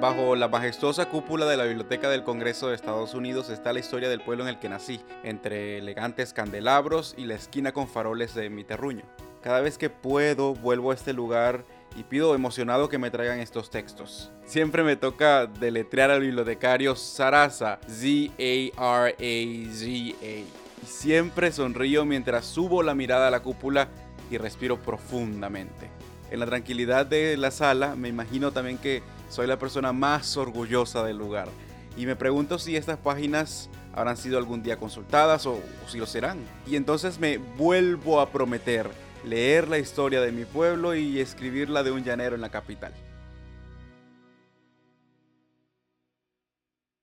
Bajo la majestuosa cúpula de la Biblioteca del Congreso de Estados Unidos está la historia del pueblo en el que nací, entre elegantes candelabros y la esquina con faroles de mi terruño. Cada vez que puedo vuelvo a este lugar y pido emocionado que me traigan estos textos. Siempre me toca deletrear al bibliotecario Sarasa, Z-A-R-A-Z-A. Y siempre sonrío mientras subo la mirada a la cúpula y respiro profundamente. En la tranquilidad de la sala me imagino también que soy la persona más orgullosa del lugar. Y me pregunto si estas páginas habrán sido algún día consultadas o, si lo serán. Y entonces me vuelvo a prometer leer la historia de mi pueblo y escribirla de un llanero en la capital.